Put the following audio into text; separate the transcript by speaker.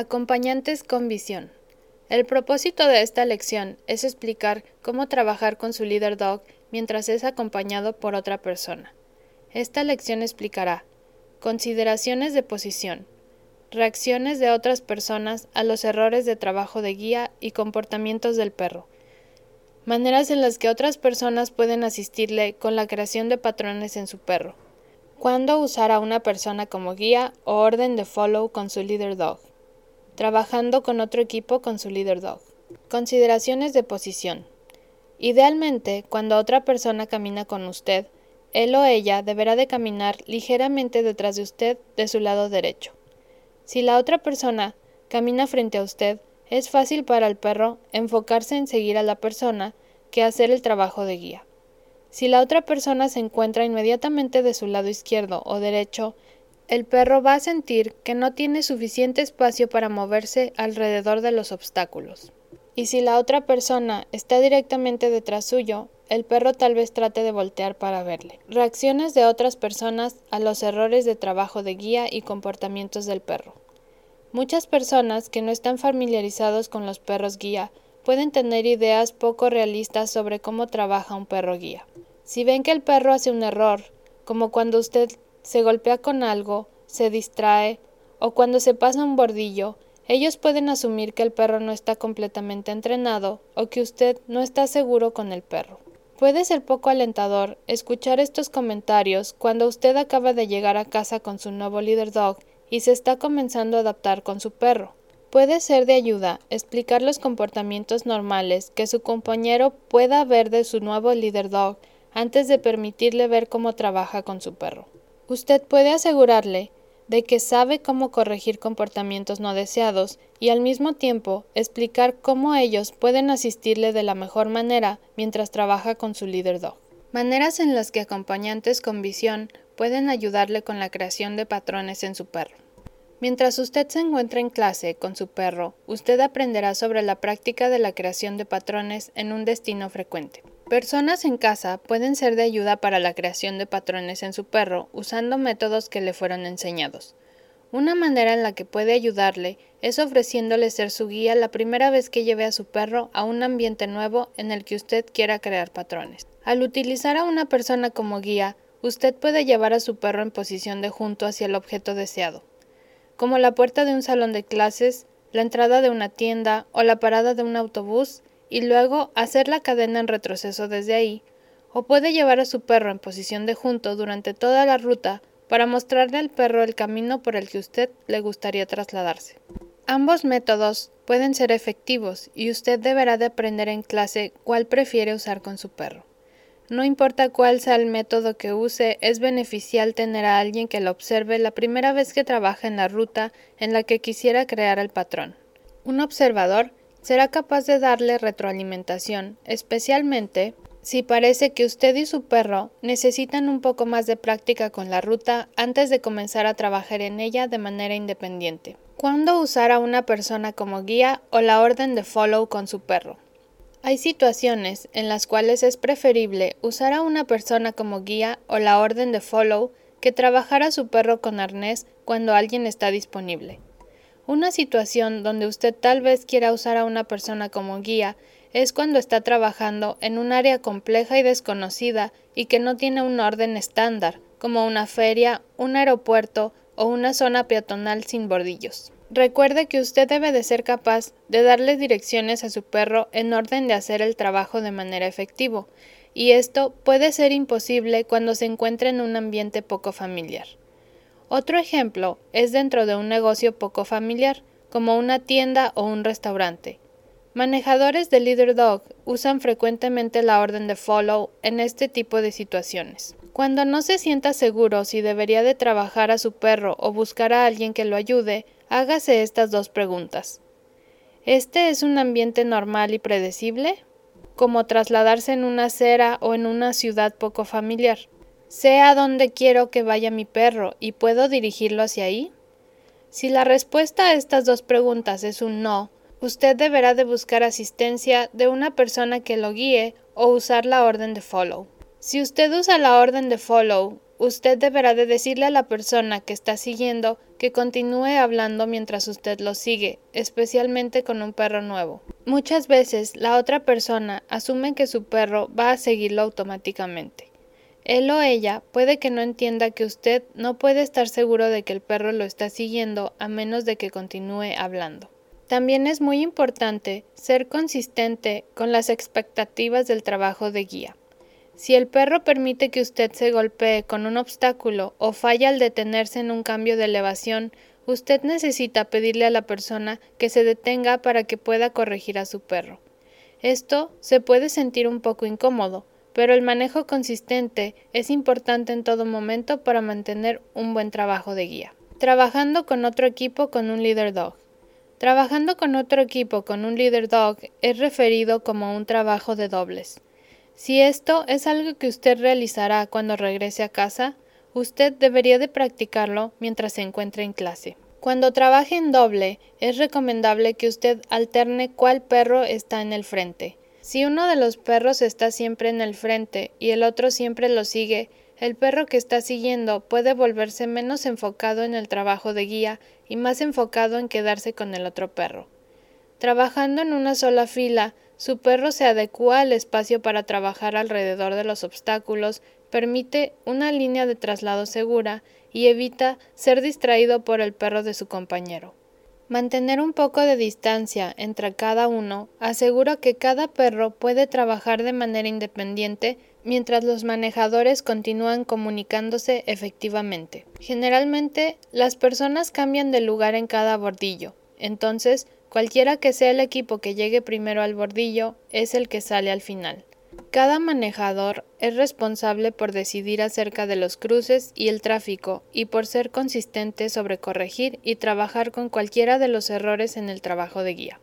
Speaker 1: Acompañantes con visión. El propósito de esta lección es explicar cómo trabajar con su líder dog mientras es acompañado por otra persona. Esta lección explicará consideraciones de posición, reacciones de otras personas a los errores de trabajo de guía y comportamientos del perro, maneras en las que otras personas pueden asistirle con la creación de patrones en su perro, cuándo usar a una persona como guía o orden de follow con su líder dog trabajando con otro equipo con su líder dog. Consideraciones de posición. Idealmente, cuando otra persona camina con usted, él o ella deberá de caminar ligeramente detrás de usted de su lado derecho. Si la otra persona camina frente a usted, es fácil para el perro enfocarse en seguir a la persona que hacer el trabajo de guía. Si la otra persona se encuentra inmediatamente de su lado izquierdo o derecho, el perro va a sentir que no tiene suficiente espacio para moverse alrededor de los obstáculos. Y si la otra persona está directamente detrás suyo, el perro tal vez trate de voltear para verle. Reacciones de otras personas a los errores de trabajo de guía y comportamientos del perro. Muchas personas que no están familiarizados con los perros guía pueden tener ideas poco realistas sobre cómo trabaja un perro guía. Si ven que el perro hace un error, como cuando usted se golpea con algo, se distrae o cuando se pasa un bordillo, ellos pueden asumir que el perro no está completamente entrenado o que usted no está seguro con el perro. Puede ser poco alentador escuchar estos comentarios cuando usted acaba de llegar a casa con su nuevo líder dog y se está comenzando a adaptar con su perro. Puede ser de ayuda explicar los comportamientos normales que su compañero pueda ver de su nuevo líder dog antes de permitirle ver cómo trabaja con su perro. Usted puede asegurarle de que sabe cómo corregir comportamientos no deseados y al mismo tiempo explicar cómo ellos pueden asistirle de la mejor manera mientras trabaja con su líder dog. Maneras en las que acompañantes con visión pueden ayudarle con la creación de patrones en su perro. Mientras usted se encuentra en clase con su perro, usted aprenderá sobre la práctica de la creación de patrones en un destino frecuente. Personas en casa pueden ser de ayuda para la creación de patrones en su perro usando métodos que le fueron enseñados. Una manera en la que puede ayudarle es ofreciéndole ser su guía la primera vez que lleve a su perro a un ambiente nuevo en el que usted quiera crear patrones. Al utilizar a una persona como guía, usted puede llevar a su perro en posición de junto hacia el objeto deseado, como la puerta de un salón de clases, la entrada de una tienda o la parada de un autobús y luego hacer la cadena en retroceso desde ahí, o puede llevar a su perro en posición de junto durante toda la ruta para mostrarle al perro el camino por el que usted le gustaría trasladarse. Ambos métodos pueden ser efectivos y usted deberá de aprender en clase cuál prefiere usar con su perro. No importa cuál sea el método que use, es beneficial tener a alguien que lo observe la primera vez que trabaja en la ruta en la que quisiera crear el patrón. Un observador será capaz de darle retroalimentación, especialmente si parece que usted y su perro necesitan un poco más de práctica con la ruta antes de comenzar a trabajar en ella de manera independiente. ¿Cuándo usar a una persona como guía o la orden de follow con su perro? Hay situaciones en las cuales es preferible usar a una persona como guía o la orden de follow que trabajar a su perro con arnés cuando alguien está disponible. Una situación donde usted tal vez quiera usar a una persona como guía es cuando está trabajando en un área compleja y desconocida y que no tiene un orden estándar, como una feria, un aeropuerto o una zona peatonal sin bordillos. Recuerde que usted debe de ser capaz de darle direcciones a su perro en orden de hacer el trabajo de manera efectiva, y esto puede ser imposible cuando se encuentra en un ambiente poco familiar. Otro ejemplo es dentro de un negocio poco familiar, como una tienda o un restaurante. Manejadores de Leader Dog usan frecuentemente la orden de follow en este tipo de situaciones. Cuando no se sienta seguro si debería de trabajar a su perro o buscar a alguien que lo ayude, hágase estas dos preguntas. ¿Este es un ambiente normal y predecible? Como trasladarse en una acera o en una ciudad poco familiar. ¿Sé a dónde quiero que vaya mi perro y puedo dirigirlo hacia ahí? Si la respuesta a estas dos preguntas es un no, usted deberá de buscar asistencia de una persona que lo guíe o usar la orden de follow. Si usted usa la orden de follow, usted deberá de decirle a la persona que está siguiendo que continúe hablando mientras usted lo sigue, especialmente con un perro nuevo. Muchas veces la otra persona asume que su perro va a seguirlo automáticamente. Él o ella puede que no entienda que usted no puede estar seguro de que el perro lo está siguiendo a menos de que continúe hablando. También es muy importante ser consistente con las expectativas del trabajo de guía. Si el perro permite que usted se golpee con un obstáculo o falla al detenerse en un cambio de elevación, usted necesita pedirle a la persona que se detenga para que pueda corregir a su perro. Esto se puede sentir un poco incómodo, pero el manejo consistente es importante en todo momento para mantener un buen trabajo de guía. Trabajando con otro equipo con un leader dog. Trabajando con otro equipo con un leader dog es referido como un trabajo de dobles. Si esto es algo que usted realizará cuando regrese a casa, usted debería de practicarlo mientras se encuentre en clase. Cuando trabaje en doble, es recomendable que usted alterne cuál perro está en el frente. Si uno de los perros está siempre en el frente y el otro siempre lo sigue, el perro que está siguiendo puede volverse menos enfocado en el trabajo de guía y más enfocado en quedarse con el otro perro. Trabajando en una sola fila, su perro se adecua al espacio para trabajar alrededor de los obstáculos, permite una línea de traslado segura y evita ser distraído por el perro de su compañero. Mantener un poco de distancia entre cada uno asegura que cada perro puede trabajar de manera independiente mientras los manejadores continúan comunicándose efectivamente. Generalmente, las personas cambian de lugar en cada bordillo, entonces Cualquiera que sea el equipo que llegue primero al bordillo es el que sale al final. Cada manejador es responsable por decidir acerca de los cruces y el tráfico y por ser consistente sobre corregir y trabajar con cualquiera de los errores en el trabajo de guía.